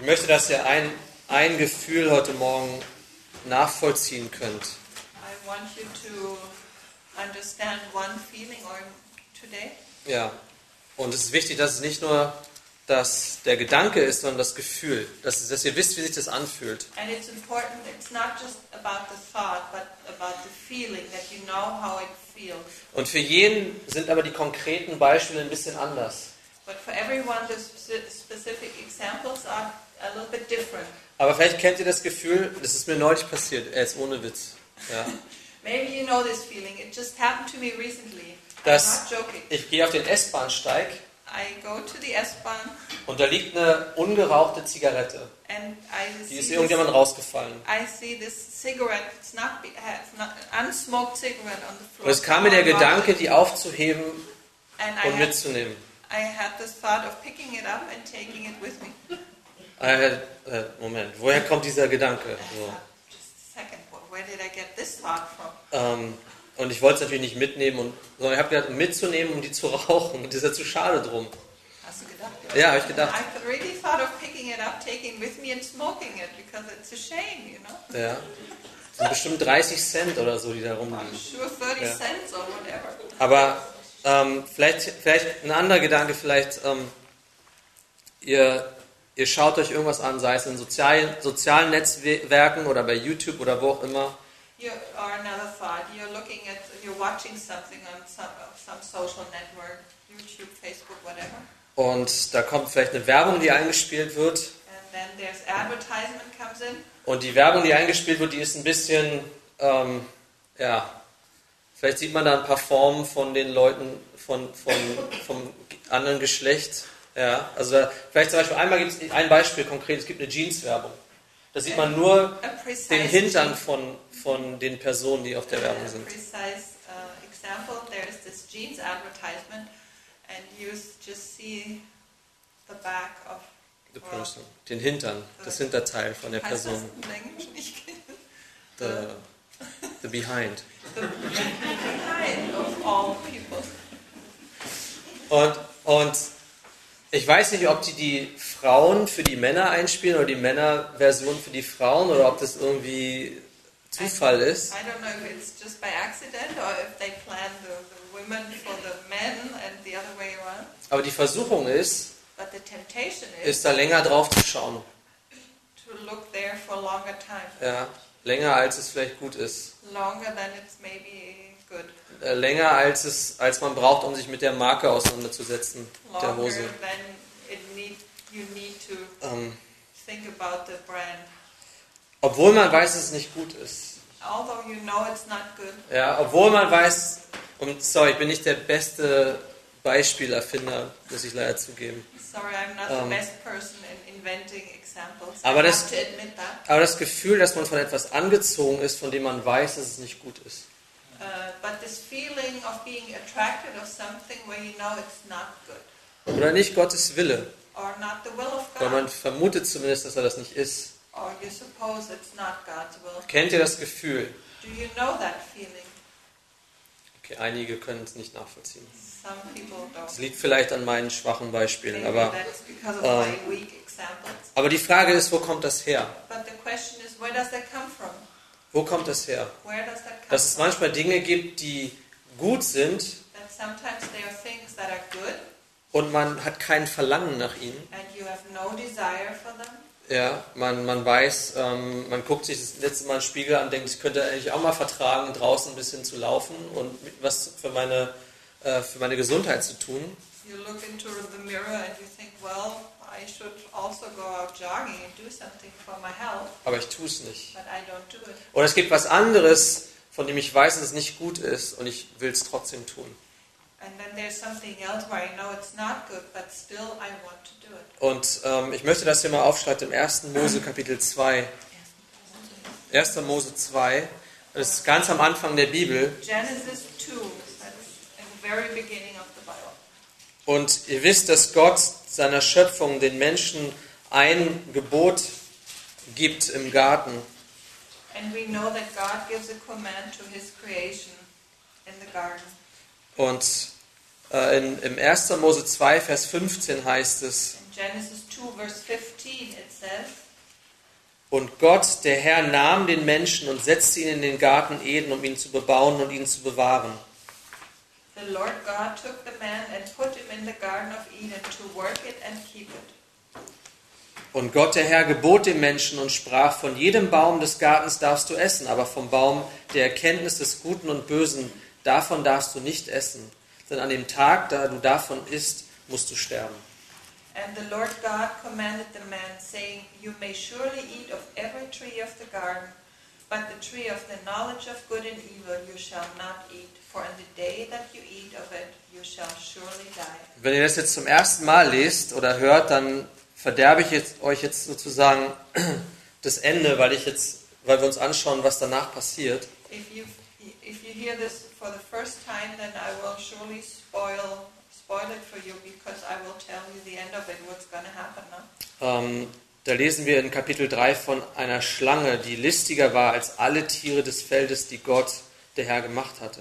Ich möchte, dass ihr ein, ein Gefühl heute Morgen nachvollziehen könnt. I want you to understand one feeling or today. Ja. Und es ist wichtig, dass es nicht nur das, der Gedanke ist, sondern das Gefühl. Dass, dass ihr wisst, wie sich das anfühlt. And it's important, it's not just about the thought, but about the feeling, that you know how it feels. Und für jeden sind aber die konkreten Beispiele ein bisschen anders. But for everyone, the speci- specific examples are a little bit different. Aber vielleicht kennt ihr das Gefühl, das ist mir neulich passiert, er ist ohne Witz. Ja. Maybe you know this feeling. It just happened to me recently. Das- I'm not joking. Ich gehe auf den S-Bahnsteig I go to the S-Bahn und da liegt eine ungerauchte Zigarette. and I Die ist see, irgendjemand this, rausgefallen. I see this cigarette. It's not, it's not an unsmoked cigarette on the floor. Und es kam mir der Gedanke, die aufzuheben and I und had, mitzunehmen. I had this thought of picking it up and taking it with me. Äh, äh, Moment, woher kommt dieser Gedanke? So. Ähm, und ich wollte es natürlich nicht mitnehmen, und, sondern ich habe gedacht, mitzunehmen, um die zu rauchen. Und das ist ja zu schade drum. Hast du gedacht? Ja, habe ich gedacht. I really thought of picking it up, taking it with me and smoking it because it's a shame, you know. Ja. Das sind bestimmt 30 Cent oder so, die da rumliegen. sure 30 Ja. cents or whatever. Aber ähm, vielleicht, vielleicht ein anderer Gedanke, vielleicht ähm, ihr, ihr schaut euch irgendwas an, sei es in sozialen, sozialen Netzwerken oder bei YouTube oder wo auch immer. You or another thought. You're looking at, you're watching something on some some social network, YouTube, Facebook, whatever, Und da kommt vielleicht eine Werbung, die eingespielt wird. and then there's advertisement comes in, Und die Werbung, die eingespielt wird, die ist ein bisschen, ähm, ja, vielleicht sieht man da ein paar Formen von den Leuten von, von, vom anderen Geschlecht. Ja, also da, vielleicht zum Beispiel einmal gibt es ein Beispiel konkret, es gibt eine Jeans-Werbung. Da sieht man nur den Hintern von, von den Personen, die auf der Werbung sind. uh, the person. Den Hintern, das Hinterteil von der Person. The, the behind. the behind of all people. Und, und ich weiß nicht, ob die die Frauen für die Männer einspielen oder die Männer-Version für die Frauen oder ob das irgendwie Zufall ist. I don't know if it's just by accident or if they plan the, the women for the men and the other way around. Aber die Versuchung ist, But the temptation is ist da länger drauf zu schauen. to look there for a longer time, Ja, länger als es vielleicht gut ist. longer than it's maybe good, Äh, länger als es als man braucht, um sich mit der Marke auseinanderzusetzen, der longer Hose. need need to Ähm, obwohl man weiß, dass es nicht gut ist. You know it's not good, Ja, obwohl man weiß, und sorry, ich bin nicht der beste Beispielerfinder, muss ich leider zugeben. sorry, I'm not Um, the best person in inventing examples. aber das-. Aber das Gefühl, dass man von etwas angezogen ist, von dem man weiß, dass es nicht gut ist. Oder nicht Gottes Wille. or not the will of Weil man vermutet zumindest, dass er das nicht ist. or you suppose it's not God's will. Kennt ihr das Gefühl? Do you know that feeling? Okay, einige können es nicht nachvollziehen. Some people don't. Es liegt vielleicht an meinen schwachen Beispielen. Maybe Aber, that's because of my weak examples. aber die Frage ist, wo kommt das her? But the question is, where does that come from? Wo kommt das her? Where does that come Dass es manchmal Dinge gibt, die gut sind und man hat kein Verlangen nach ihnen. and you have no desire for them. Ja, man, man weiß, ähm, man guckt sich das letzte Mal einen Spiegel an und denkt, ich könnte eigentlich auch mal vertragen, draußen ein bisschen zu laufen und was für meine, äh, für meine Gesundheit zu tun. You look into the mirror and you think, well, I should also go out jogging and do something for my health, Aber ich tue es nicht. but I don't do it. Oder es gibt was anderes, von dem ich weiß, dass es nicht gut ist und ich will es trotzdem tun. And then there's something else where I know it's not good, but still I want to do it. Und ähm, ich möchte das hier mal aufschreiben im 1. Mose Kapitel 2. 1. Mose 2, das ist ganz am Anfang der Bibel. Genesis 2, that's in the very beginning. Und ihr wisst, dass Gott seiner Schöpfung den Menschen ein Gebot gibt im Garten. Und äh, in, im 1. Mose 2, Vers 15 heißt es, In Genesis 2, verse 15, it says, Und Gott, der Herr, nahm den Menschen und setzte ihn in den Garten Eden, um ihn zu bebauen und ihn zu bewahren. The Lord God took the man and put him in the Garden of Eden to work it and keep it. Und Gott, der Herr, gebot dem Menschen und sprach, von jedem Baum des Gartens darfst du essen, aber vom Baum der Erkenntnis des Guten und Bösen, davon darfst du nicht essen. Denn an dem Tag, da du davon isst, musst du sterben. And the Lord God commanded the man, saying, You may surely eat of every tree of the garden, but the tree of the knowledge of good and evil you shall not eat, for in the day that you eat of it you shall surely die. Wenn ihr das jetzt zum ersten Mal lest oder hört, dann verderbe ich jetzt, euch jetzt sozusagen das Ende, weil ich jetzt, weil wir uns anschauen, was danach passiert. If you if you hear this for the first time, then I will surely spoil spoil it for you because I will tell you the end of it, what's going to happen now. Da lesen wir in Kapitel 3 von einer Schlange, die listiger war als alle Tiere des Feldes, die Gott, der Herr, gemacht hatte.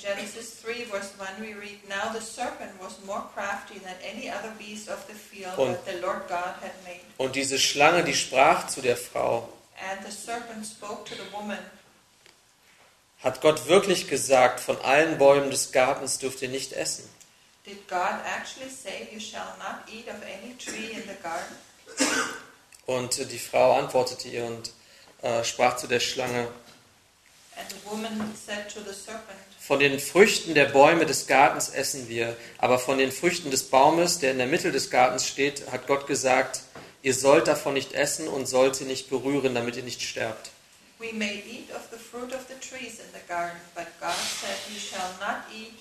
Genesis 3, verse 1, we read, Now the serpent was more crafty than any other beast of the field Und- that the Lord God had made. Und diese Schlange, die sprach zu der Frau, And the serpent spoke to the woman, hat Gott wirklich gesagt, von allen Bäumen des Gartens dürft ihr nicht essen. Did God actually say, You shall not eat of any tree in the garden? Und die Frau antwortete ihr und äh, sprach zu der Schlange, And the woman said to the serpent, Von den Früchten der Bäume des Gartens essen wir, aber von den Früchten des Baumes, der in der Mitte des Gartens steht, hat Gott gesagt, ihr sollt davon nicht essen und sollt sie nicht berühren, damit ihr nicht sterbt. We may eat of the fruit of the trees in the garden, but God said, You shall not eat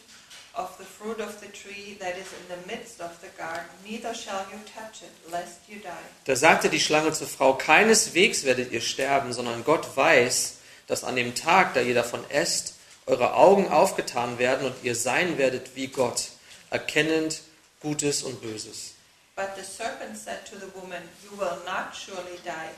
of the fruit of the tree that is in the midst of the garden, neither shall you touch it, lest you die. Da sagte die Schlange zur Frau, keineswegs werdet ihr sterben, sondern Gott weiß, dass an dem Tag, da ihr davon esst, eure Augen aufgetan werden und ihr sein werdet wie Gott, erkennend Gutes und Böses. But the serpent said to the woman, You will not surely die,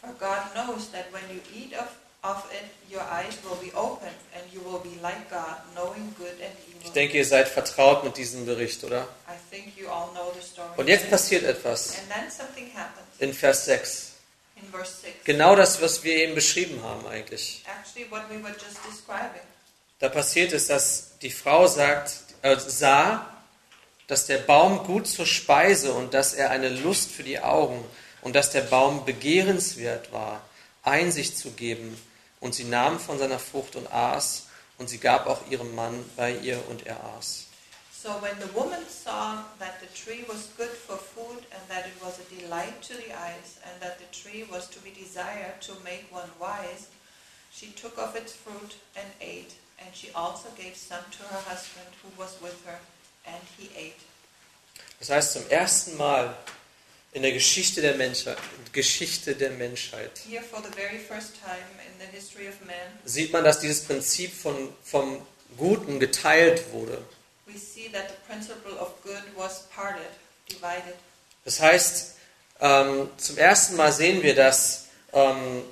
for God knows that when you eat of, of it, your eyes will be opened, and you will be like God, knowing good and Ich evil. denke, ihr seid vertraut mit diesem Bericht, oder? I think you all know the story. Und jetzt passiert etwas And then something happens in Vers 6. in verse 6. Genau das, was wir eben beschrieben haben eigentlich. Actually, what we were just describing. Da passiert es, dass die Frau sagt, äh, sah, dass der Baum gut zur Speise und dass er eine Lust für die Augen und dass der Baum begehrenswert war, Einsicht zu geben. Und sie nahm von seiner Frucht und aß, und sie gab auch ihrem Mann bei ihr und er aß. So when the woman saw that the tree was good for food and that it was a delight to the eyes and that the tree was to be desired to make one wise, she took of its fruit and ate, and she also gave some to her husband who was with her, and he ate. Das heißt, zum ersten Mal in der Geschichte der Menschheit, Geschichte der Menschheit Here, for the very first time in the history of man, sieht man, dass dieses Prinzip von, vom Guten geteilt wurde. we see that the principle of good was parted, divided. Das heißt, ähm, zum ersten Mal sehen wir, dass, ähm,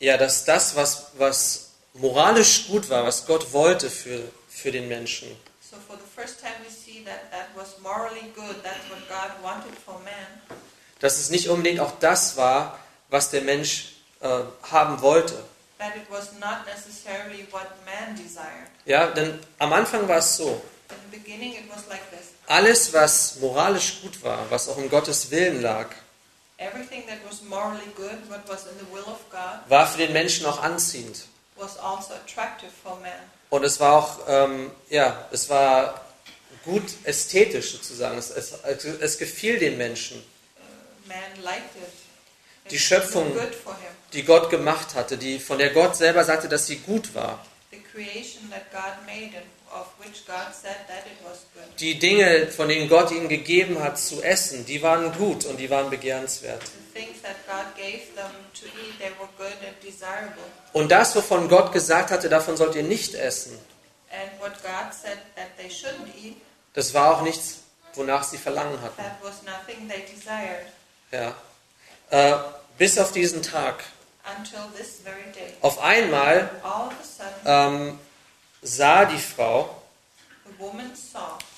ja, dass das, was, was moralisch gut war, was Gott wollte für, für den Menschen, So for the first time, we see that that was morally good. That's what God wanted for man. dass es nicht unbedingt auch das war, was der Mensch äh, haben wollte. that it was not necessarily what man desired. Ja, denn am Anfang war es so, In the beginning, it was like this alles, was moralisch gut war, was auch in Gottes Willen lag, good, God, war für den Menschen auch anziehend. Was also attractive for man. Und es war auch, ähm, ja, es war gut ästhetisch sozusagen. Es, es, es gefiel den Menschen, Uh, man liked it. It Die Schöpfung- die Gott gemacht hatte, die, von der Gott selber sagte, dass sie gut war. The creation that God made and Die Dinge, von denen Gott ihnen gegeben hat zu essen, die waren gut und die waren begehrenswert. Und das, wovon Gott gesagt hatte, davon sollt ihr nicht essen, And what God said that they shouldn't eat, das war auch nichts, wonach sie Verlangen hatten. that was nothing they desired Ja. Äh, bis auf diesen Tag. until this very day. Auf einmal ähm, sah die Frau,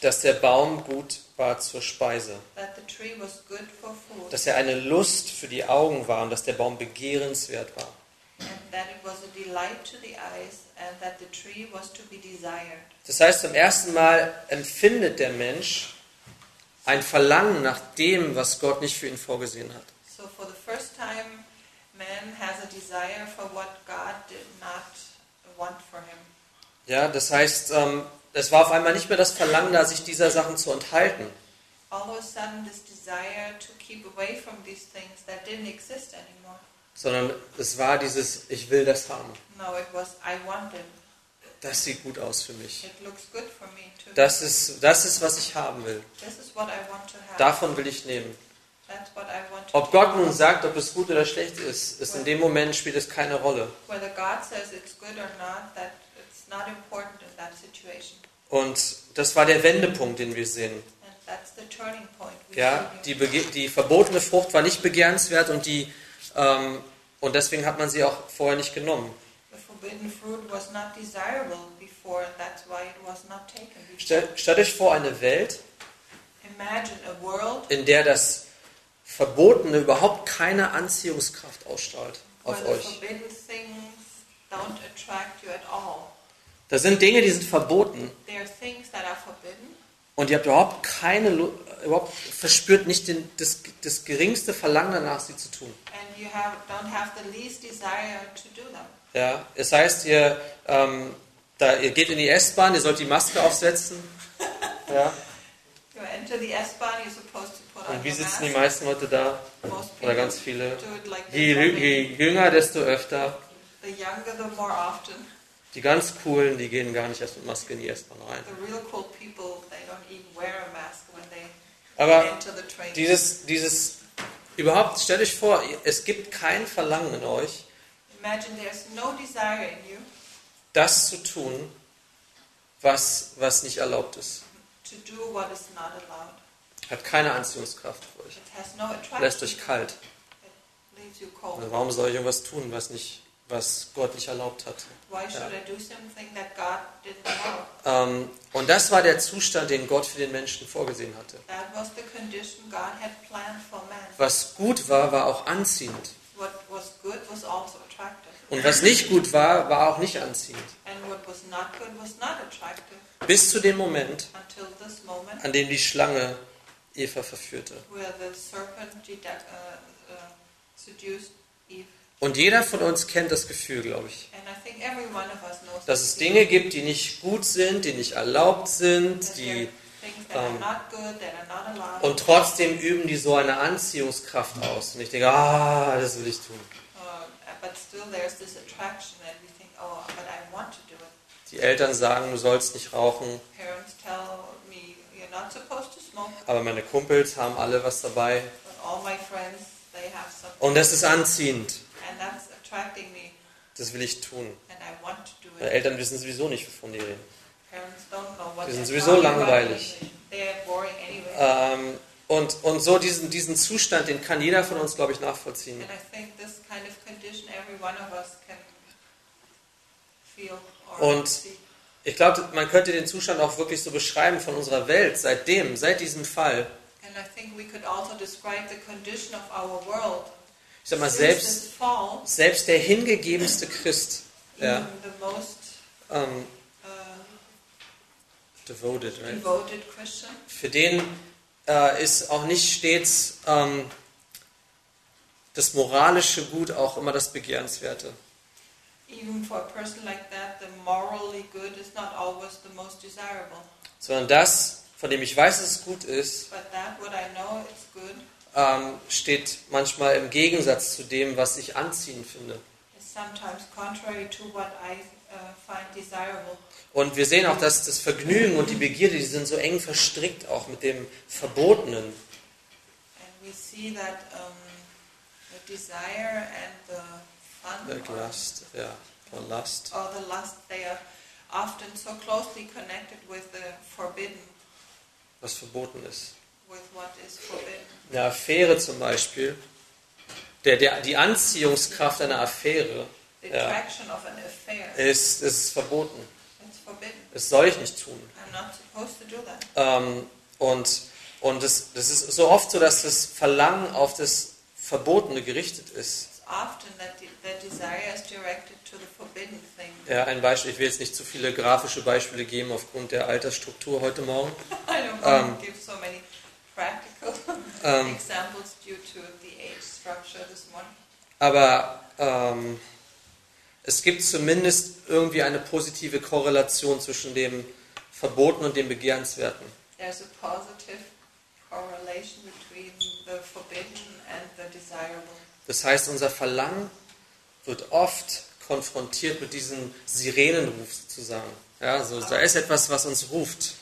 dass der Baum gut war zur Speise, dass er eine Lust für die Augen war und dass der Baum begehrenswert war. Das heißt, zum ersten Mal empfindet der Mensch ein Verlangen nach dem, was Gott nicht für ihn vorgesehen hat. So for the first time, man has a desire for what God did not want for him. Ja, das heißt, ähm, es war auf einmal nicht mehr das Verlangen da, sich dieser Sachen zu enthalten, All of a sudden, this desire to keep away from these things that didn't exist anymore. sondern es war dieses, ich will das haben. No, it was, I want it. Das sieht gut aus für mich. It looks good for me too. Das ist, das ist, was ich haben will. This is what I want to have. Davon will ich nehmen. That's what I want to Ob Gott nun sagt, ob es gut oder schlecht ist, ist in dem Moment spielt es keine Rolle. Whether God says it's good or not, that Und das war der Wendepunkt, den wir sehen. Ja, die, die verbotene Frucht war nicht begehrenswert und die ähm, und deswegen hat man sie auch vorher nicht genommen. The forbidden fruit was not desirable before, and that's why it was not taken before. Stell, stellt euch vor eine Welt, Imagine a world in der das Verbotene überhaupt keine Anziehungskraft ausstrahlt auf euch. Forbidden things don't attract you at all. Da sind Dinge, die sind verboten There are things that are forbidden, und ihr habt überhaupt keine, überhaupt verspürt nicht den, das, das geringste Verlangen danach, sie zu tun. and you have, don't have the least desire to do them. Ja, es heißt, ihr, ähm, da, ihr geht in die S-Bahn, ihr sollt die Maske aufsetzen. Ja. Und wie sitzen die meisten Leute da? Oder ganz viele. Je, je jünger, desto öfter. The younger, the more often. Die ganz coolen, die gehen gar nicht erst mit Maske in die S-Bahn rein. The real cool people, they don't even wear a mask when they Aber enter the train. dieses, dieses, überhaupt, stellt euch vor, es gibt kein Verlangen in euch, Imagine there's no desire in you das zu tun, was, was nicht erlaubt ist. to do what is not allowed. Hat keine Anziehungskraft für euch. It has no attraction. Lässt euch kalt. It leaves you cold. Also warum soll ich irgendwas tun, was, nicht, was Gott nicht erlaubt hat? Allow? Ähm, und das war der Zustand, den Gott für den Menschen vorgesehen hatte. Was gut war, war auch anziehend. What was good was also. Und was nicht gut war, war auch nicht anziehend. Good Bis zu dem Moment, an dem die Schlange Eva verführte. where the serpent uh, uh, seduced Eve. Und jeder von uns kennt das Gefühl, glaube ich, dass es Dinge gibt, die nicht gut sind, die nicht erlaubt sind, die are things that are ähm, not good, that are not allowed. und trotzdem üben die so eine Anziehungskraft aus. Und ich denke, ah, das will ich tun. Uh, oh, but I want to do it. Die Eltern sagen, du sollst nicht rauchen, Parents tell me, you're not supposed to smoke, aber meine Kumpels haben alle was dabei. but all my friends, they have something. Und das ist anziehend. And that's attracting me Das will ich tun. Meine. Eltern wissen sowieso nicht, wovon die reden. Die sind sowieso langweilig. Ähm, und, und so diesen, diesen Zustand, den kann jeder von uns, glaube ich, nachvollziehen. Und-. Ich glaube, man könnte den Zustand auch wirklich so beschreiben von unserer Welt, seitdem, seit diesem Fall. And I think we could also describe the condition of our world. Ich sag mal, selbst, selbst der hingegebenste Christ, ja, even the most ähm, uh, devoted, right? für den äh, ist auch nicht stets ähm, das moralische Gut auch immer das Begehrenswerte. even for a person like that, the morally good is not always the most desirable. Sondern das, von dem ich weiß, dass es gut ist, that, what I know is good, ähm, steht manchmal im Gegensatz zu dem, was ich anziehend finde. uh. Und wir sehen auch, dass das Vergnügen und die Begierde, die sind so eng verstrickt auch mit dem Verbotenen. And we see that the desire and the fun Like or, Lust, ja, von Lust. or the lust, they are often so closely connected with the forbidden, was verboten ist. Eine Affäre zum Beispiel, der, der, die Anziehungskraft einer Affäre Ja. ist, ist verboten. Das soll ich nicht tun. Ähm, und und das, das ist so oft so, dass das Verlangen auf das Verbotene gerichtet ist. Ja, ein Beispiel, ich will jetzt nicht zu viele grafische Beispiele geben aufgrund der Altersstruktur heute Morgen. I morning. aber ähm, es gibt zumindest irgendwie eine positive Korrelation zwischen dem Verboten und dem Begehrenswerten. Das heißt, unser Verlangen wird oft konfrontiert mit diesem Sirenenruf sozusagen. Ja, so, da ist etwas, was uns ruft.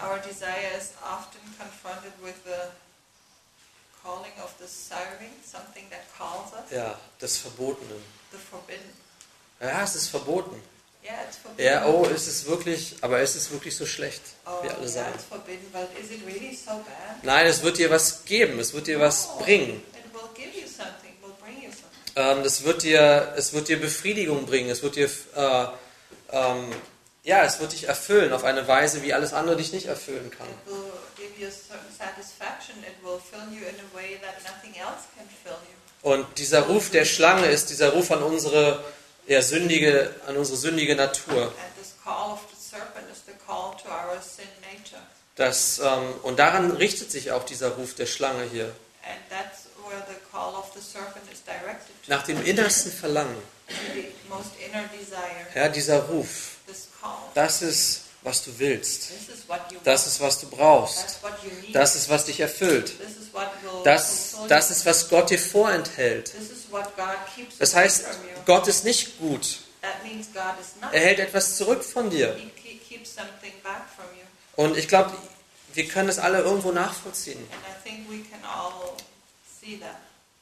Our desire is often confronted with the calling of the siren, something that calls us, Ja, des Verbotenen. the forbidden. Ja, es ist verboten. Yeah, it's forbidden. Ja, oh, ist es wirklich, aber ist es wirklich so schlecht, Oh, wie alle yeah, sagen. it's forbidden, but is it really so bad? Nein, es wird dir was geben, es wird dir was No, bringen. It will give you something, will bring you something. Ähm, das wird dir, es wird dir Befriedigung bringen, es wird dir, äh, ähm, ja, es wird dich erfüllen auf eine Weise, wie alles andere dich nicht erfüllen kann. It will give you a certain satisfaction. It will fill you in a way that nothing else can fill you. Und dieser Ruf der Schlange ist dieser Ruf an unsere, ja, sündige, an unsere sündige Natur. And this call of the serpent is the call to our sin nature. Das, ähm, und daran richtet sich auch dieser Ruf der Schlange hier. And that's where the call of the serpent is directed to. Nach dem innersten Verlangen. Ja, dieser Ruf. Das ist, was du willst. Das ist, was du brauchst. Das ist, was dich erfüllt. Das, das ist, was Gott dir vorenthält. Das heißt. Gott ist nicht gut. Er hält etwas zurück von dir. Und ich glaube, wir können das alle irgendwo nachvollziehen.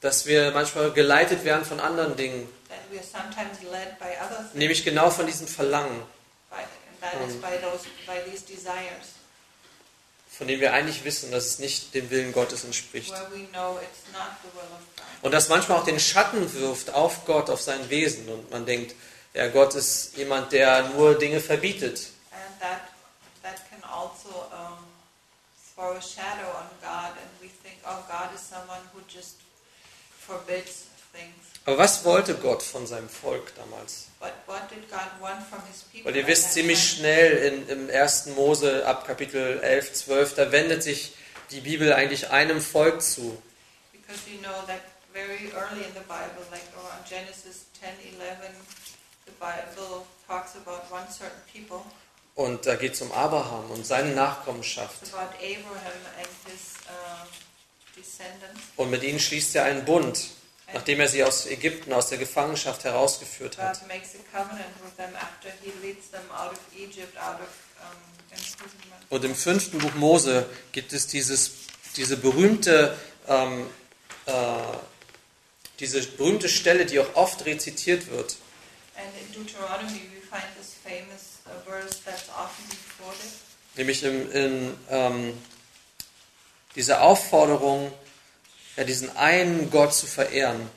Dass wir manchmal geleitet werden von anderen Dingen. Nämlich genau von diesem Verlangen, von dem wir eigentlich wissen, dass es nicht dem Willen Gottes entspricht. Und das manchmal auch den Schatten wirft auf Gott, auf sein Wesen. Und man denkt, ja, Gott ist jemand, der nur Dinge verbietet. Also oh. Aber was wollte Gott von seinem Volk damals? Weil ihr wisst ziemlich schnell in, im 1. Mose ab Kapitel 11, 12, da wendet sich die Bibel eigentlich einem Volk zu. Because you know that very early in the Bible, like around Genesis 10, 11, the Bible talks about one certain people. Und da geht es um Abraham und seine Nachkommenschaft. His uh, descendants. Und mit ihnen schließt er einen Bund, nachdem er sie aus Ägypten, aus der Gefangenschaft herausgeführt hat. Imprisonment. Und im fünften Buch Mose gibt es dieses, diese berühmte, ähm, äh, diese berühmte Stelle, die auch oft rezitiert wird. And in Deuteronomy we find this famous verse that's often quoted. Nämlich in, in ähm, dieser Aufforderung, ja, diesen einen Gott zu verehren.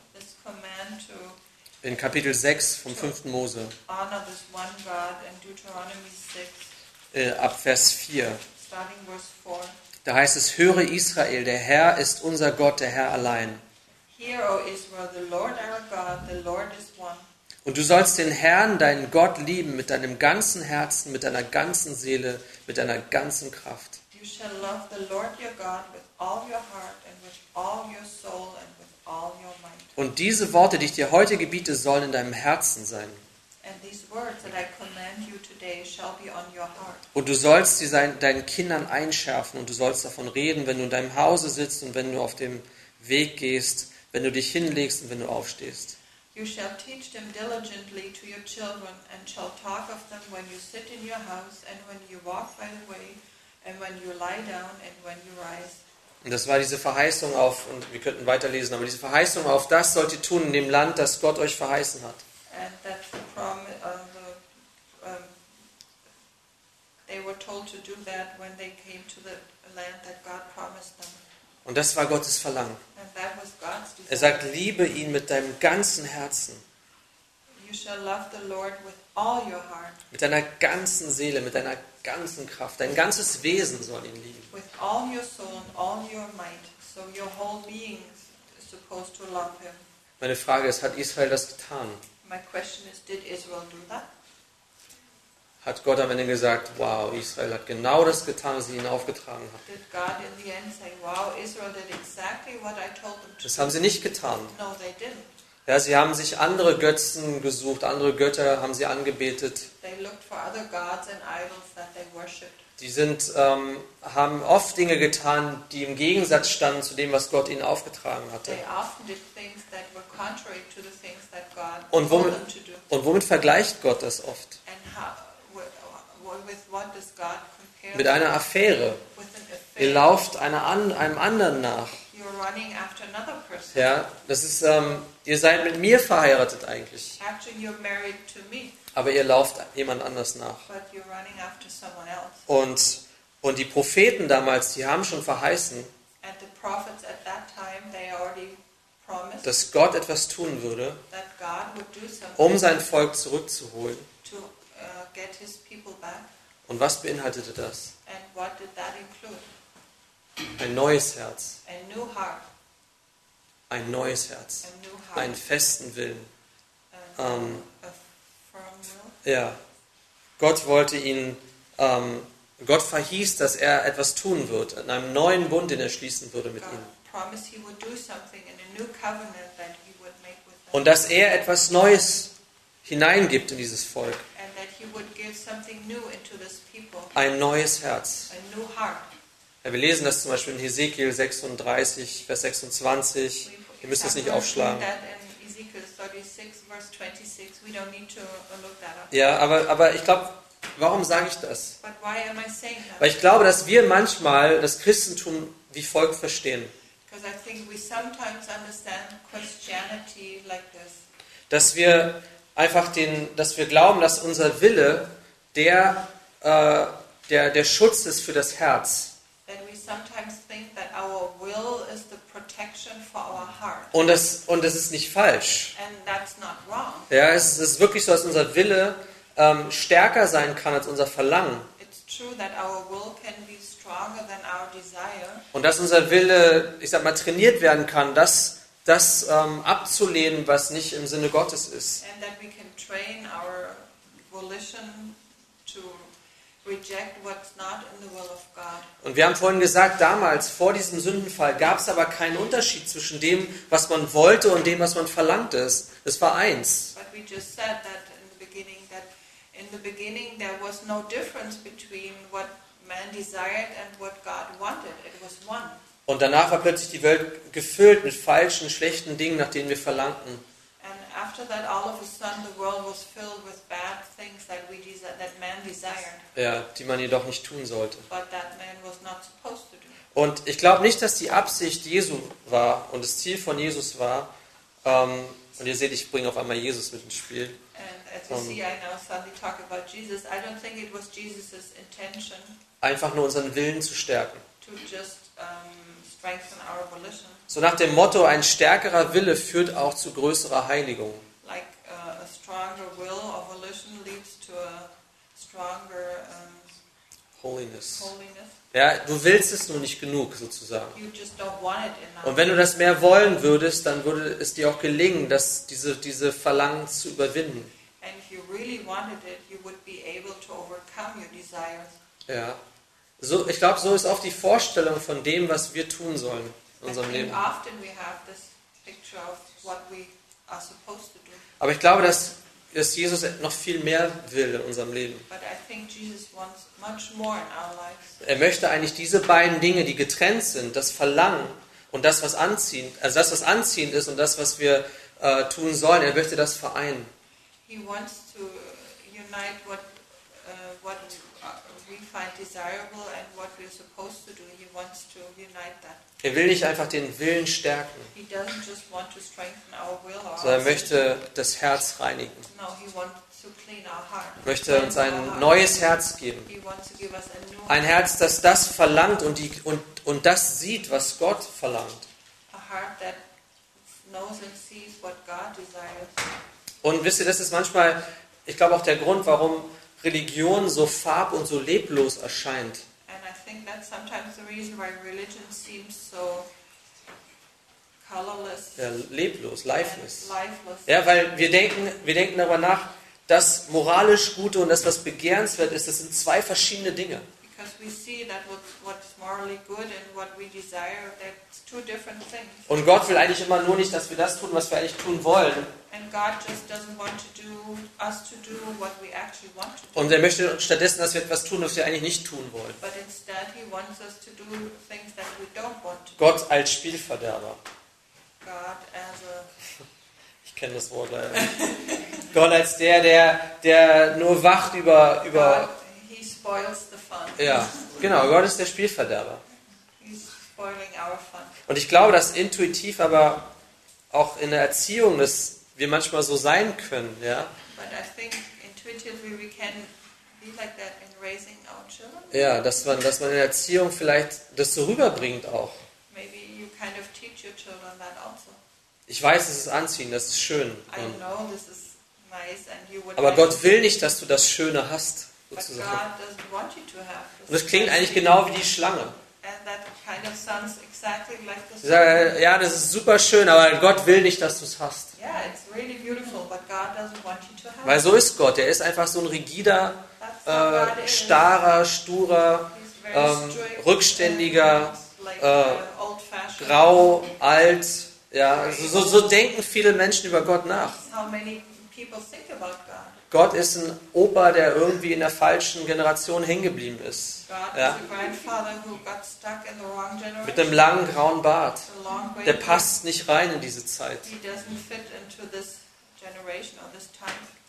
In Kapitel 6 vom 5. Mose, honor this one God in Deuteronomy 6, äh, ab Vers 4. starting verse 4. Da heißt es, höre Israel, der Herr ist unser Gott, der Herr allein. Und du sollst den Herrn, deinen Gott, lieben mit deinem ganzen Herzen, mit deiner ganzen Seele, mit deiner ganzen Kraft. Shall love the Lord your God with all your heart and with all your soul and with all your might. Und diese Worte, die ich dir heute gebiete, sollen in deinem Herzen sein. And these words that I command you today shall be on your heart. Und du sollst sie deinen Kindern einschärfen und du sollst davon reden, wenn du in deinem Hause sitzt und wenn du auf dem Weg gehst, wenn du dich hinlegst und wenn du aufstehst. You shall teach them diligently to your children, and shall talk of them when you sit in your house, and when you walk by the way, and when you lie down, and when you rise. Und das war diese Verheißung auf, und wir könnten weiterlesen, aber diese Verheißung auf, das sollt ihr tun in dem Land, das Gott euch verheißen hat. Uh, the, they were told to do that when they came to the land that God promised them. Und das war Gottes Verlangen. And that was God's Er sagt, liebe ihn mit deinem ganzen Herzen. You shall love the Lord with mit deiner ganzen Seele, mit deiner ganzen Kraft. Dein ganzes Wesen soll ihn lieben. with all your soul and all your might. So your whole being is supposed to love him. Meine Frage ist, hat Israel das getan? My question is, did Israel do that? Hat Gott am Ende gesagt, wow, Israel hat genau das getan, was ich ihnen aufgetragen habe? Wow, exactly Das haben sie nicht getan. No, they didn't. Ja, sie haben sich andere Götzen gesucht, andere Götter haben sie angebetet. They looked for other gods and idols that they worshipped. Die sind, ähm, haben oft Dinge getan, die im Gegensatz standen zu dem, was Gott ihnen aufgetragen hatte. They often did things that were contrary to the things that God Und womit, them to do. und womit vergleicht Gott das oft? Mit einer Affäre. Ihr lauft einer einem anderen nach. You're running after another person. Ja, das ist, ähm, ihr seid mit mir verheiratet eigentlich, Actually, you're married to me, aber ihr lauft jemand anders nach. but you're running after someone else. Und, und die Propheten damals, die haben schon verheißen, And the prophets at that time, they already promised dass Gott etwas tun würde, that God would do something um sein Volk zurückzuholen. to uh. Und was beinhaltete das? Ein neues Herz, ein neues Herz, einen festen Willen. ähm. Ja, Gott wollte ihn, ähm, Gott verhieß, dass er etwas tun wird, in einem neuen Bund, den er schließen würde mit ihnen. Und dass er etwas Neues hineingibt in dieses Volk. Ein neues Herz. Wir lesen das zum Beispiel in Hesekiel 36, Vers 26. Ihr müsst das nicht aufschlagen. That in Ezekiel 36, verse 26. We don't need to uh. Ja, aber, aber ich glaube, warum sage ich das? Weil ich glaube, dass wir manchmal das Christentum wie folgt verstehen. Because I think we sometimes understand Christianity like this. Dass wir einfach den, dass wir glauben, dass unser Wille der, äh, der, der Schutz ist für das Herz. Und das, und das ist nicht falsch. And that's not wrong. Ja, es ist wirklich so, dass unser Wille ähm, stärker sein kann als unser Verlangen. It's true that our will can be stronger than our desire. Und dass unser Wille, ich sag mal, trainiert werden kann, das, das ähm, abzulehnen, was nicht im Sinne Gottes ist. And that we can train our volition to Und wir haben vorhin gesagt, damals, vor diesem Sündenfall, gab es aber keinen Unterschied zwischen dem, was man wollte und dem, was man verlangte. Es es war eins. But we just said that in the beginning that in the beginning there was no difference between what man desired and what God wanted. It was one. Und danach war plötzlich die Welt gefüllt mit falschen, schlechten Dingen, nach denen wir verlangten. After that, all of a sudden, the world was filled with bad things that we that man desired, Ja, die man jedoch nicht tun sollte. but that man was not supposed to do. Und ich glaube nicht, dass die Absicht Jesu war und das Ziel von Jesus war, ähm, und ihr seht, ich bringe auf einmal Jesus mit ins Spiel, And as you Um, see, I now suddenly talk about Jesus. I don't think it was Jesus' intention einfach nur unseren Willen zu stärken. to just um, strengthen our volition, So nach dem Motto, ein stärkerer Wille führt auch zu größerer Heiligung. like uh, a stronger will or volition leads to a stronger um, Holiness. holiness. Ja, du willst es nur nicht genug, sozusagen. Und wenn du das mehr wollen würdest, dann würde es dir auch gelingen, dass diese, diese Verlangen zu überwinden. and if you really wanted it, you would be able to overcome your desires. Ja. So, ich glaube, so ist auch die Vorstellung von dem, was wir tun sollen in unserem Leben. Aber ich glaube, dass, dass Jesus noch viel mehr will in unserem Leben. Er möchte eigentlich diese beiden Dinge, die getrennt sind, das Verlangen und das, was anziehend, also das, was anziehend ist und das, was wir äh, tun sollen, er möchte das vereinen. He wants to unite what uh, what Er will nicht einfach den Willen stärken, He doesn't just want to strengthen our will or sondern er möchte das Herz reinigen. Er möchte uns ein neues Herz geben. Ein Herz, das das verlangt und, die, und, und das sieht, was Gott verlangt. Und wisst ihr, das ist manchmal, ich glaube auch der Grund, warum Religion so farb- und so leblos erscheint. So Ja, leblos, lifeless. lifeless. Ja, weil wir denken, wir denken darüber nach, das moralisch Gute und das, was begehrenswert ist, das sind zwei verschiedene Dinge. Und Gott will eigentlich immer nur nicht, dass wir das tun, was wir eigentlich tun wollen. And God just doesn't want to do us to do what we actually want to do. Und er möchte stattdessen, dass wir etwas tun, was wir eigentlich nicht tun wollen. But instead, He wants us to do things that we don't want to do. Gott als Spielverderber. God as a Ich kenne das Wort leider. Gott als der, der, der nur wacht über, God, über. Fun. Ja, genau, Gott ist der Spielverderber. Und ich glaube, dass intuitiv aber auch in der Erziehung, dass wir manchmal so sein können, ja. Ja, dass man, dass man in der Erziehung vielleicht das so rüberbringt auch. Maybe you kind of teach your children that also. Ich weiß, es ist anziehend, das ist schön. Aber Gott will nicht, dass du das Schöne hast, sozusagen. doesn't want you to have this. Und das klingt eigentlich genau wie die Schlange. Kind of sounds exactly like the Sie sagen, ja, das ist super schön, aber Gott will nicht, dass du es hast. Yeah, really Weil so ist Gott. Er ist einfach so ein rigider, äh, starrer, sturer, ähm, rückständiger, äh, uh, grau, alt. Ja, so, so, so denken viele Menschen über Gott nach. Gott ist ein Opa, der irgendwie in der falschen Generation hängen geblieben ist. Ja. Mit einem langen grauen Bart. Der passt nicht rein in diese Zeit.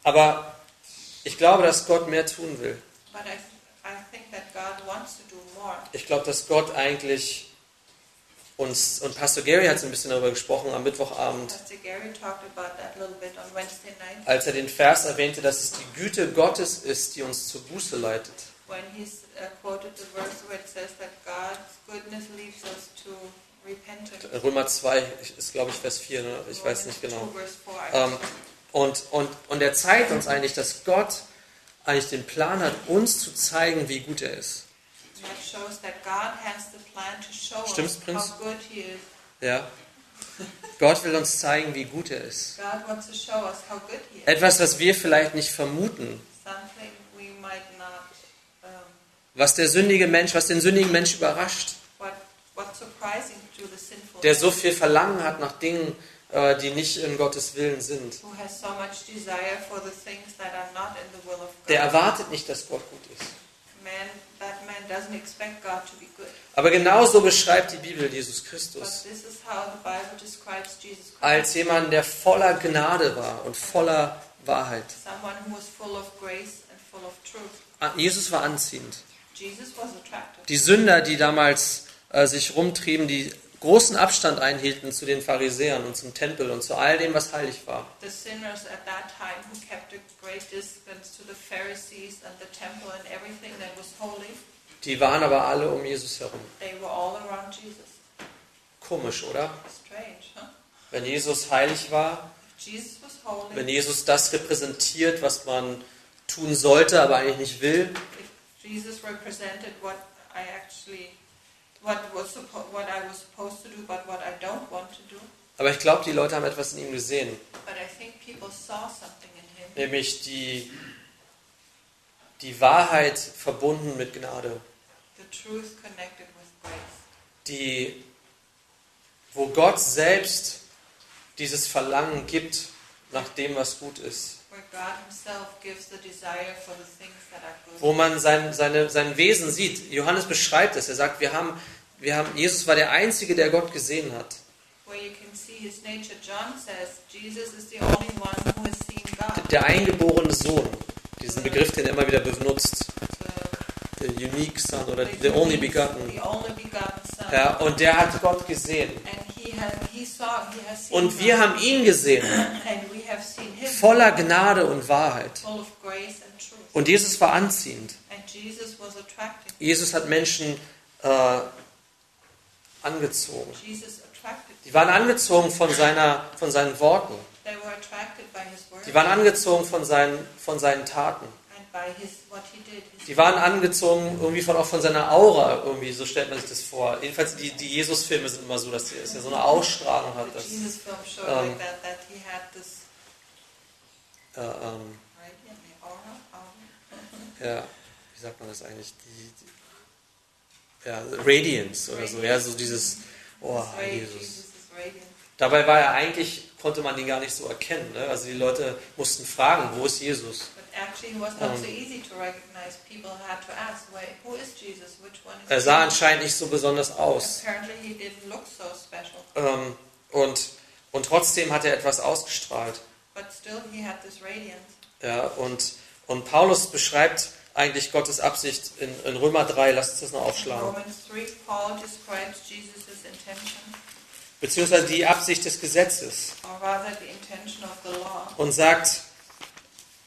Aber ich glaube, dass Gott mehr tun will. But I, I think that God wants to do more. Ich glaube, dass Gott eigentlich uns, und Pastor Gary hat so ein bisschen darüber gesprochen am Mittwochabend, als er den Vers erwähnte, dass es die Güte Gottes ist, die uns zur Buße leitet. uh, quoted the verse where it says that God's goodness leads us to repentance. Römer 2 ist, glaube ich, Vers 4, ne? ich weiß nicht genau. Romans 2, verse 4, Ähm, und, und, und er zeigt uns eigentlich, dass Gott eigentlich den Plan hat, uns zu zeigen, wie gut er ist. Stimmt's, us Prinz? how good He is. Ja? Gott will uns zeigen, wie gut er ist. God wants to show us how good He is. Etwas, was wir vielleicht nicht vermuten, Something we might not. Was der sündige Mensch, was den sündigen Mensch überrascht, what what's surprising to the sinful der so viel Verlangen hat nach Dingen, äh, die nicht in Gottes Willen sind. Der erwartet nicht, dass Gott gut ist. Aber genauso beschreibt die Bibel Jesus Christus this is how the Bible describes Jesus Christ. als jemand, der voller Gnade war und voller Wahrheit. Someone who was full of grace and full of truth. Ah, Jesus war anziehend. Jesus was attractive. Die Sünder, die damals äh, sich rumtrieben, die großen Abstand einhielten zu den Pharisäern und zum Tempel und zu all dem, was heilig war. Die waren aber alle um Jesus herum. Komisch, oder? Wenn Jesus heilig war, wenn Jesus das repräsentiert, was man tun sollte, aber eigentlich nicht will, Jesus represented what I actually, aber ich glaube, die Leute haben etwas in ihm gesehen, But I think people saw something in him, nämlich die, die Wahrheit verbunden mit Gnade, the truth connected with grace, die, wo Gott selbst dieses Verlangen gibt nach dem, was gut ist, wo man sein, seine, sein Wesen sieht. Johannes beschreibt es, er sagt, wir haben, wir haben, Jesus war der Einzige, der Gott gesehen hat. Der eingeborene Sohn, diesen Begriff, den er immer wieder benutzt, The, the unique son oder the only begotten. Ja, und der hat Gott gesehen. Und wir haben ihn gesehen, voller Gnade und Wahrheit. Und Jesus war anziehend. Jesus hat Menschen äh, angezogen. Die waren angezogen von, seiner, von seinen Worten. Die waren angezogen von seinen, von seinen Taten. Die waren angezogen irgendwie von, auch von seiner Aura, irgendwie, so stellt man sich das vor. Jedenfalls die, die Jesus-Filme sind immer so, dass er so eine Ausstrahlung hat. Dass, this äh, ähm, ja, wie sagt man das eigentlich? Die, die, ja, Radiance oder so, ja, so dieses, oh, Jesus. Dabei war er eigentlich, konnte man ihn gar nicht so erkennen. Ne? Also die Leute mussten fragen, wo ist Jesus? But actually, it was not Um, so easy to recognize. People had to ask, "Wait, who is Jesus? Which one is?" Er sah Jesus?" anscheinend nicht so besonders aus. Apparently, he didn't look so special, Ähm, und, und trotzdem hat er etwas ausgestrahlt. but still, he had this radiance. Ja, und, und Paulus beschreibt eigentlich Gottes Absicht in, in Römer 3, lasst uns das noch aufschlagen. Romans 3, Paul describes Jesus' intention, Beziehungsweise die Absicht des Gesetzes. Und sagt,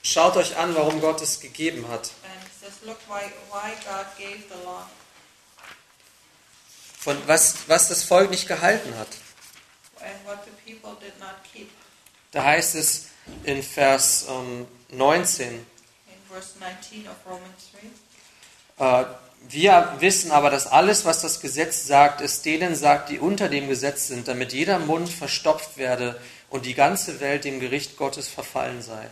schaut euch an, warum Gott es gegeben hat. And he says, "Look, why why God gave the law, Von was, was das Volk nicht gehalten hat. and what the people did not keep." Da heißt es in Vers ähm, 19, In verse 19 of Romans 3. Äh, Wir wissen aber, dass alles, was das Gesetz sagt, es denen sagt, die unter dem Gesetz sind, damit jeder Mund verstopft werde und die ganze Welt dem Gericht Gottes verfallen sei.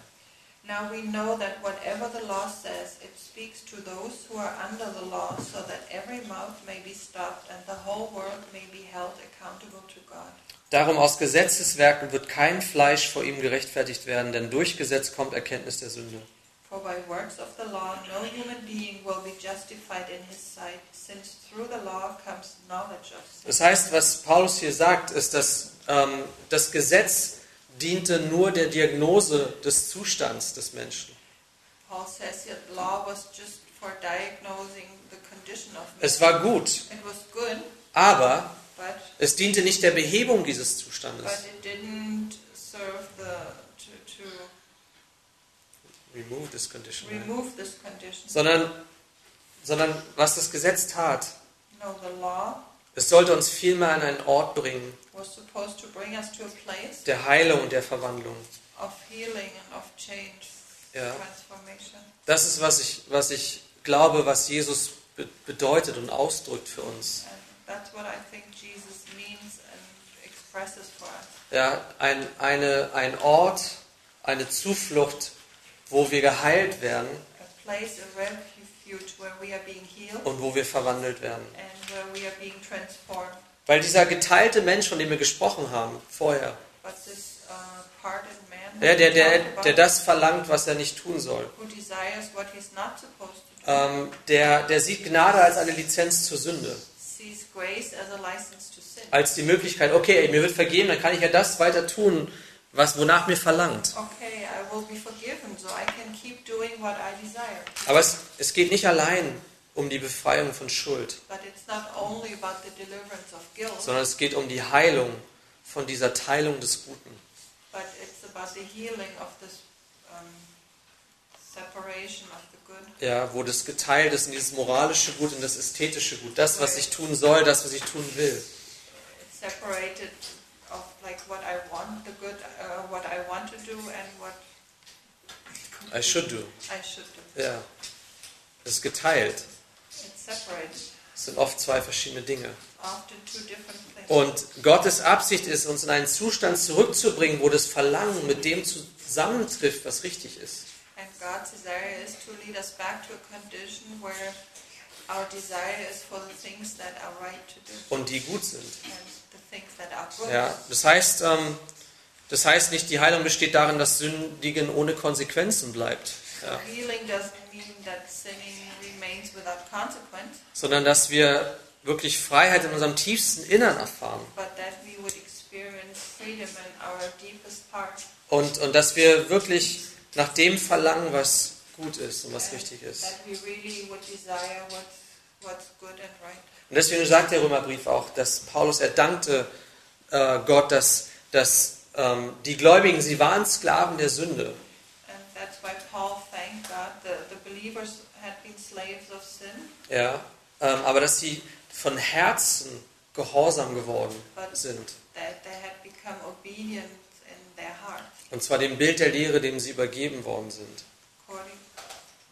Now we know that whatever the law says, it speaks to those who are under the law, so that every mouth may be stopped and the whole world may be held accountable to God. Darum aus Gesetzeswerken wird kein Fleisch vor ihm gerechtfertigt werden, denn durch Gesetz kommt Erkenntnis der Sünde. For by works of the law, no human being will be justified in his sight, since through the law comes knowledge of sin. Das heißt, was Paulus hier sagt, ist, dass ähm, das Gesetz diente nur der Diagnose des Zustands des Menschen. Paul says here the law was just for diagnosing the condition of man. Es war gut, It was good, aber but es diente nicht der Behebung dieses but Zustandes. it didn't serve the Remove this condition. remove this condition. Sondern, sondern was das Gesetz tat, No, the law es sollte uns vielmehr an einen Ort bringen, was supposed to bring us to a place der Heilung und der Verwandlung. of healing and of change, Ja. transformation. Das ist, was ich, was ich glaube, was Jesus be bedeutet und ausdrückt für uns. And that's what I think Jesus means and expresses for us. Ja, ein, eine, ein Ort, eine Zuflucht, wo wir geheilt werden A place, a refuge where we are being healed und wo wir verwandelt werden. and where we are being transformed. Weil dieser geteilte Mensch, von dem wir gesprochen haben vorher, uh, der, der, der, der das verlangt, was er nicht tun soll, ähm, der, der sieht Gnade als eine Lizenz zur Sünde. sees grace as a license to sin. Als die Möglichkeit, okay, mir wird vergeben, dann kann ich ja das weiter tun, was, wonach mir verlangt. Okay, forgiven, so. Aber es, es geht nicht allein um die Befreiung von Schuld, But it's not only about the deliverance of guilt, sondern es geht um die Heilung von dieser Teilung des Guten. but it's about the healing of this um. Ja, wo das geteilt ist in dieses moralische Gut und das ästhetische Gut. Das, was ich tun soll, das, was ich tun will. It's separated like what I want, the good, uh, what I want to do, and what I should do. I should do. Ja. Das ist geteilt. It's separated, Das sind oft zwei verschiedene Dinge. often two different things. Und Gottes Absicht ist, uns in einen Zustand zurückzubringen, wo das Verlangen mit dem zusammentrifft, was richtig ist. And God's desire is to lead us back to a condition where our desire is for the things that are right to do Und die gut sind. and Ja, das heißt, ähm, das heißt nicht, die Heilung besteht darin, dass Sündigen ohne Konsequenzen bleibt, ja, sondern dass wir wirklich Freiheit in unserem tiefsten Innern erfahren. Und, und dass wir wirklich nach dem verlangen, was gut ist und was richtig ist. That we really would desire what's, what's good and right. Und deswegen sagt der Römerbrief auch, dass Paulus, er dankte äh, Gott, dass, dass ähm, die Gläubigen, sie waren Sklaven der Sünde. The, the ja, ähm, aber dass sie von Herzen gehorsam geworden but sind. Und zwar dem Bild der Lehre, dem sie übergeben worden sind. according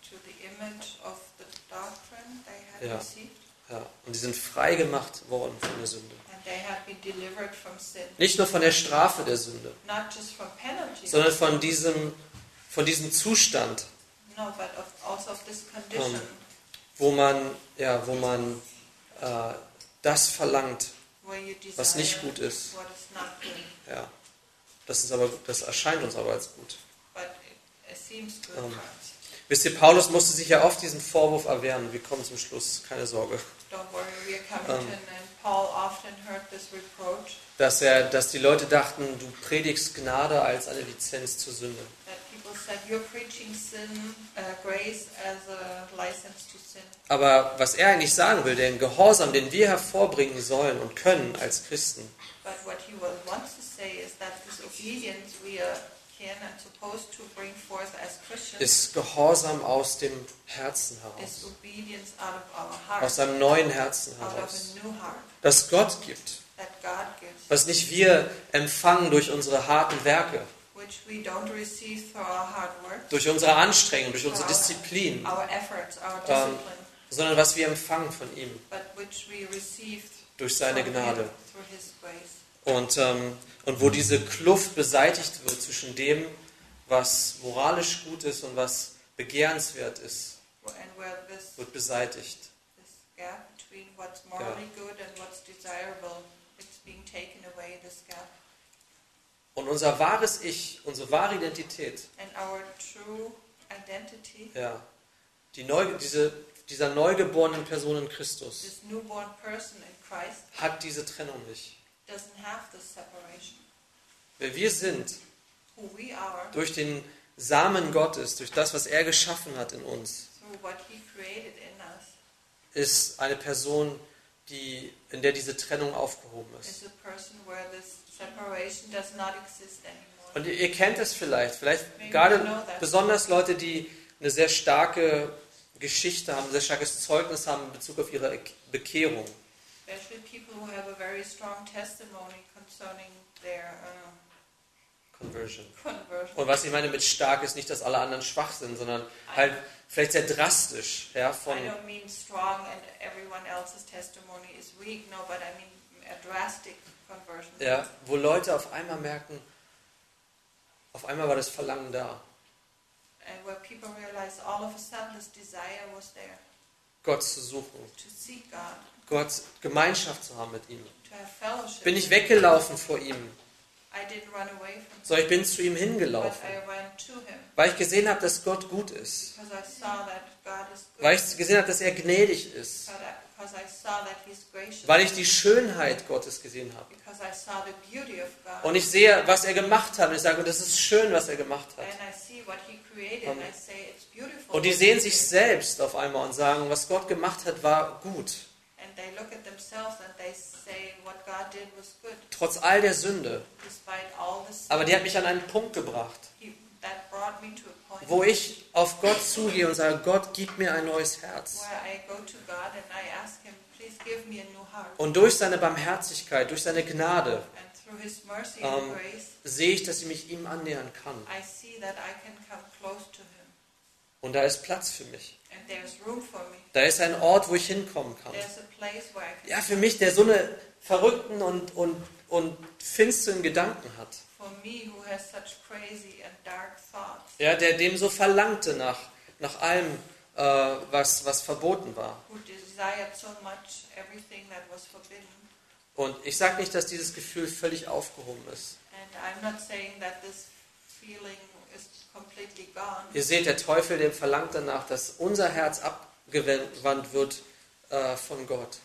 to the image of the doctrine they had Ja. received, Ja. Und die sind frei gemacht worden von der Sünde. Nicht nur von der Strafe der Sünde, penalty, sondern von diesem, von diesem Zustand, no, but of, also of wo man, ja, wo man äh, das verlangt, was nicht gut ist. Ja. Das, ist aber, das erscheint uns aber als gut. Um. Wisst ihr, Paulus musste sich ja oft diesen Vorwurf erwehren. Wir kommen zum Schluss, keine Sorge. Worry, um, reproach Dass, er, dass die Leute dachten, du predigst Gnade als eine Lizenz zur Sünde. sin, uh. Aber was er eigentlich sagen will, den Gehorsam, den wir hervorbringen sollen und können als Christen, But what he wants to say is that this obedience we are, ist Gehorsam aus dem Herzen heraus, aus einem neuen Herzen heraus, das Gott gibt, was nicht wir empfangen durch unsere harten Werke, durch unsere Anstrengung, durch unsere Disziplin, discipline, sondern was wir empfangen von ihm. Durch seine Gnade. Und, ähm, und wo diese Kluft beseitigt wird zwischen dem, was moralisch gut ist und was begehrenswert ist, And where this, wird beseitigt. this gap between what's morally good and what's desirable, it's being taken away, this gap. Und unser wahres Ich, unsere wahre Identität, And our true identity, ja, die neu, diese, dieser neugeborenen Person in Christus, this newborn person in Christ, hat diese Trennung nicht. Doesn't have this separation. Wer wir sind, Who we are, durch den Samen Gottes, durch das, was er geschaffen hat in uns, through what He created in us, ist eine Person, die, in der diese Trennung aufgehoben ist. Und ihr, ihr kennt es vielleicht, vielleicht Maybe gerade besonders Leute, die eine sehr starke Geschichte haben, ein sehr starkes Zeugnis haben in Bezug auf ihre Bekehrung. Especially people who have a very strong testimony concerning their uh, Conversion. conversion. Und was ich meine mit stark ist nicht, dass alle anderen schwach sind, sondern halt vielleicht sehr drastisch, ja, von, I don't mean strong and everyone else's testimony is weak, no, but I mean a drastic conversion. ja, wo Leute auf einmal merken, auf einmal war das Verlangen da, And where people realize all of a sudden this desire was there Gott zu suchen, to seek God, Gott Gemeinschaft zu haben mit ihm. Bin ich weggelaufen vor ihm, sondern ich bin zu ihm hingelaufen, weil ich gesehen habe, dass Gott gut ist, weil ich gesehen habe, dass er gnädig ist, weil ich die Schönheit Gottes gesehen habe. Und ich sehe, was er gemacht hat. Und ich sage, das ist schön, was er gemacht hat. Und die sehen sich selbst auf einmal und sagen, was Gott gemacht hat, war gut. Say Trotz all der Sünde. Aber die hat mich an einen Punkt gebracht, He, wo ich auf Gott zugehe und sage, Gott, gib mir ein neues Herz. Him. Und durch seine Barmherzigkeit, durch seine Gnade, grace, sehe ich, dass ich mich ihm annähern kann. Und da ist Platz für mich. Da ist ein Ort, wo ich hinkommen kann. Ja, für mich, der so eine verrückten und, und, und finsteren Gedanken hat. for me who has such crazy and dark thoughts, Ja, der dem so verlangte nach, nach allem, äh, was, was verboten war. Und ich sage nicht, dass dieses Gefühl völlig aufgehoben ist. And I'm not saying that this feeling. Ihr seht, der Teufel, der verlangt danach, dass unser Herz abgewandt wird äh, von Gott.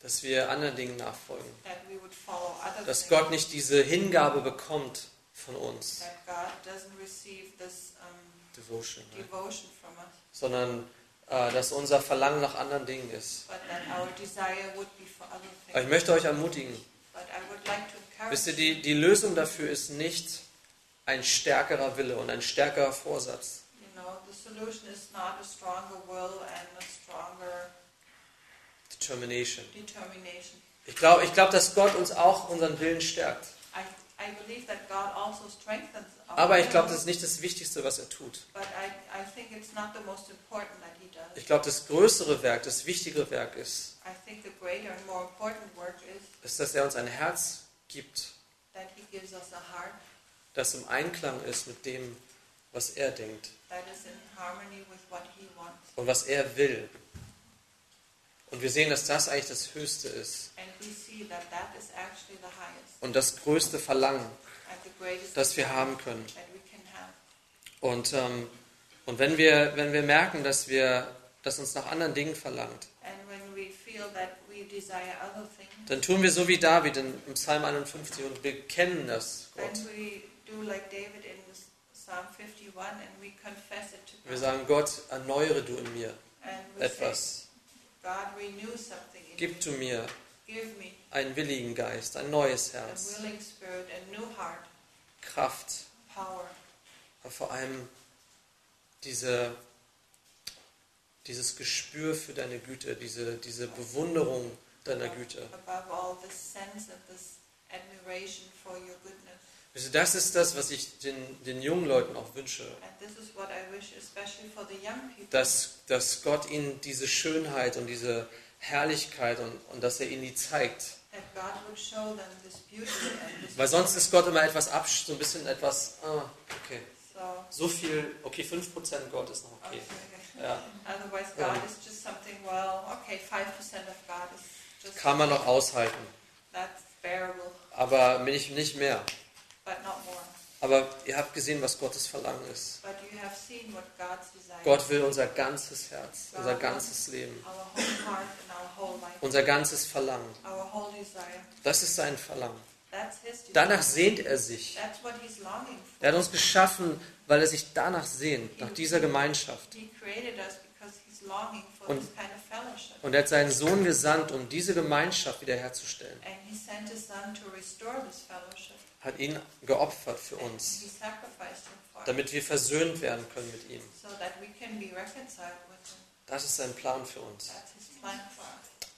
Dass wir anderen Dingen nachfolgen. Dass Gott nicht diese Hingabe bekommt von uns. this um, Devotion. Devotion Sondern äh, dass unser Verlangen nach anderen Dingen ist. Aber ich möchte euch ermutigen, But I would like wisst ihr, die, die Lösung dafür ist nicht ein stärkerer Wille und ein stärkerer Vorsatz. you know, the solution is not a stronger will and a stronger Determination. determination. Ich glaube, ich glaub, dass Gott uns auch unseren Willen stärkt. I, I believe that God also strengthens our Aber ich glaube, das ist nicht das Wichtigste, was er tut. but I, I think it's not the most important that He does. Ich glaube, das größere Werk, das wichtigere Werk ist, I think the greater and more important work is ist, dass er uns ein Herz gibt, that He gives us a heart das im Einklang ist mit dem, was er denkt that is in harmony with what He wants. und was er will. Und wir sehen, dass das eigentlich das Höchste ist And we see that that is actually the highest und das größte Verlangen, das wir haben können. Und, ähm, und wenn, wir, wenn wir merken, dass, wir, dass uns nach anderen Dingen verlangt, And when we feel that dann tun wir so wie David in, im Psalm 51 und bekennen das Gott. then we do like David in this Psalm 51 and we confess it to Wir sagen, Gott, erneuere du in mir say, etwas. Gib du mir einen willigen Geist, ein neues Herz, Kraft, power, aber vor allem diese, dieses Gespür für deine Güte, diese, diese Bewunderung deiner Güte. above all, this sense of this admiration for your goodness. Also das ist das, was ich den, den jungen Leuten auch wünsche, And this is what I wish, especially for the young people, dass, dass Gott ihnen diese Schönheit und diese Herrlichkeit und, und dass er ihnen die zeigt. Weil sonst ist Gott immer etwas absch, so ein bisschen etwas, ah, okay, so. so viel, okay, 5% Gott ist noch okay. Okay. Ja, Otherwise, Ja. God is just something. Well, okay, five percent of God is just kann man noch aushalten, that's bearable, aber nicht, nicht mehr. but not more. Aber ihr habt gesehen, was Gottes Verlangen ist. Gott will unser ganzes Herz, unser ganzes Leben, unser ganzes Verlangen. Das ist sein Verlangen. Danach sehnt er sich. Er hat uns geschaffen, weil er sich danach sehnt, nach dieser Gemeinschaft. Und-. Und er hat seinen Sohn gesandt, um diese Gemeinschaft wiederherzustellen. Hat ihn geopfert für uns, damit wir versöhnt werden können mit ihm. Das ist sein Plan für uns.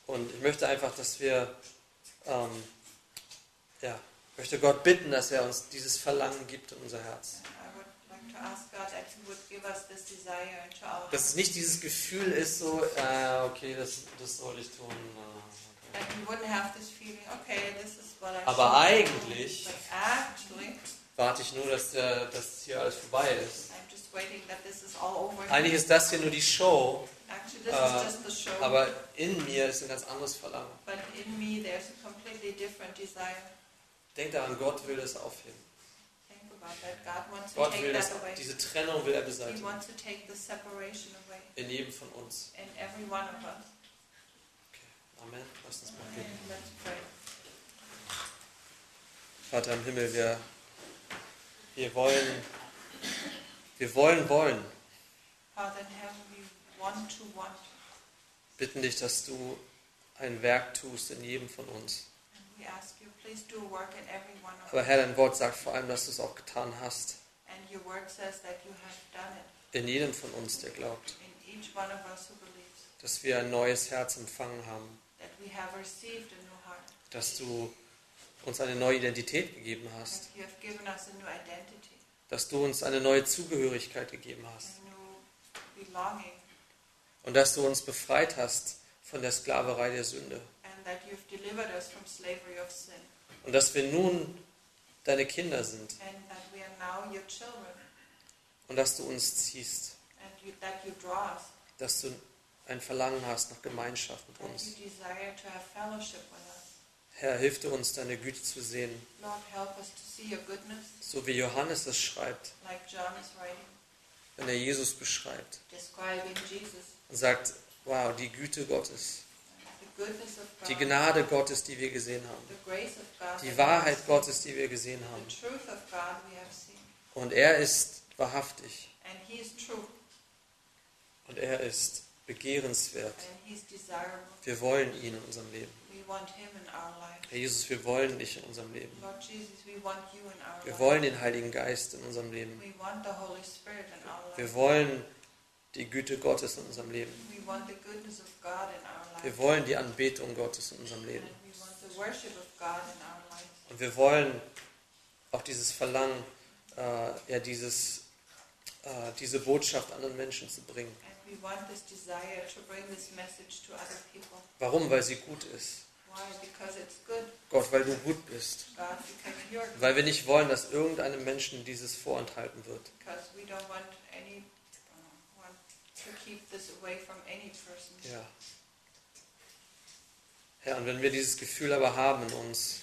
Und ich möchte einfach, dass wir, ähm, ja, ich möchte Gott bitten, dass er uns dieses Verlangen gibt in unser Herz. Dass es nicht dieses Gefühl ist, so, äh, okay, das, das soll ich tun. äh, okay, Aber eigentlich- Warte ich nur, dass, der, dass hier alles vorbei ist. I'm just waiting that this is all over. Eigentlich ist das hier nur die Show, Actually, this äh, is just the show. aber in mir ist ein ganz anderes Verlangen. but in me, there's a completely different desire. Denk daran, Gott will das aufheben. Think about that. God wants to Gott will das, diese Trennung will er beseitigen. In jedem von uns. us. Amen. Lass uns mal beten. Vater im Himmel, wir, wir wollen, wir wollen, wollen. Father in heaven, we want to want. Bitten dich, dass du ein Werk tust in jedem von uns. Aber. Herr, dein Wort sagt vor allem, dass du es auch getan hast. In jedem von uns, der glaubt. Dass wir ein neues Herz empfangen haben. Dass du uns eine neue Identität gegeben hast. Dass du uns eine neue Zugehörigkeit gegeben hast. Und dass du uns befreit hast von der Sklaverei der Sünde. And that you've delivered us from slavery of sin. Und dass wir nun deine Kinder sind. And that we are now your children. Und dass du uns ziehst. And you, that you draw us. Dass du ein Verlangen hast nach Gemeinschaft mit That uns. you desire to have fellowship with us. Herr, hilf dir uns, deine Güte zu sehen. Lord, help us to see your goodness, So wie Johannes es schreibt, like wenn er Jesus beschreibt. Jesus, Und sagt, wow, die Güte Gottes. the goodness of God, Die Gnade Gottes, die wir gesehen haben. Die Wahrheit Gottes, die wir gesehen haben. Und er ist wahrhaftig. Und er ist begehrenswert. Wir wollen ihn in unserem Leben. Herr Jesus, wir wollen dich in unserem Leben. Wir wollen den Heiligen Geist in unserem Leben. Wir wollen die Güte Gottes in unserem Leben. Wir wollen die Anbetung Gottes in unserem Leben. Und wir wollen auch dieses Verlangen, äh, ja, dieses, äh, diese Botschaft anderen Menschen zu bringen. Warum? Weil sie gut ist. Gott, weil du gut bist. Weil wir nicht wollen, dass irgendeinem Menschen dieses vorenthalten wird. Because we don't want any uh, want to keep this away from any person. Ja. Herr, und wenn wir dieses Gefühl aber haben in uns,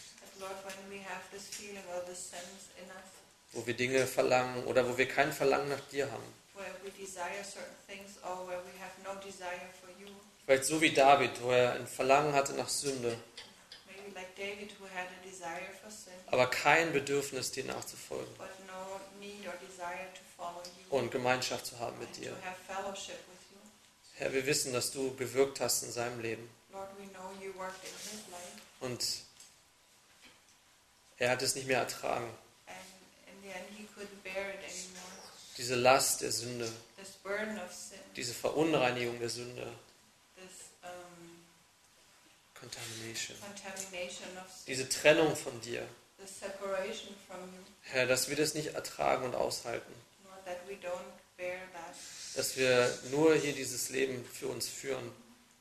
wo wir Dinge verlangen oder wo wir kein Verlangen nach dir haben, vielleicht so wie David, wo er ein Verlangen hatte nach Sünde, maybe like David who had a desire for sin, aber kein Bedürfnis, dir nachzufolgen but no und Gemeinschaft zu haben mit and dir. to have fellowship with you. Herr, wir wissen, dass du gewirkt hast in seinem Leben Lord, we know you worked in his life, und er hat es nicht mehr ertragen. and in the end, he couldn't bear it anymore. Diese Last der Sünde, This burden of sin, diese Verunreinigung der Sünde, this Contamination, diese Trennung von dir. Herr, dass wir das nicht ertragen und aushalten. Dass wir nur hier dieses Leben für uns führen,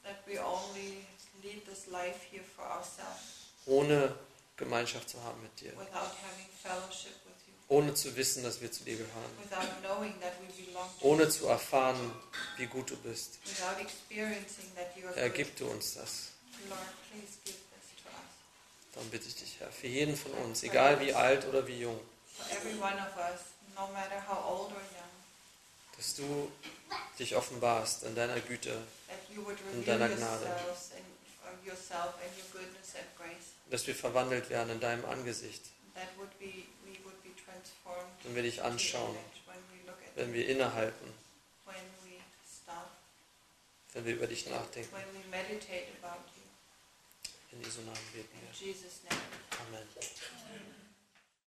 that we only lead this life here for ourselves ohne Gemeinschaft zu haben mit dir. without having fellowship with you, Ohne zu wissen, dass wir zu dir gehören. without knowing that we belong to Ohne you, zu erfahren, wie gut du bist. without experiencing that you are Herr, gib du uns das. Lord, please give Darum bitte ich dich, Herr, für jeden von uns, egal wie alt oder wie jung, dass du dich offenbarst in deiner Güte, In deiner Gnade. dass wir verwandelt werden in deinem Angesicht, wenn wir dich anschauen, wenn wir innehalten, wenn wir über dich nachdenken. in Jesus' name. Amen. Amen.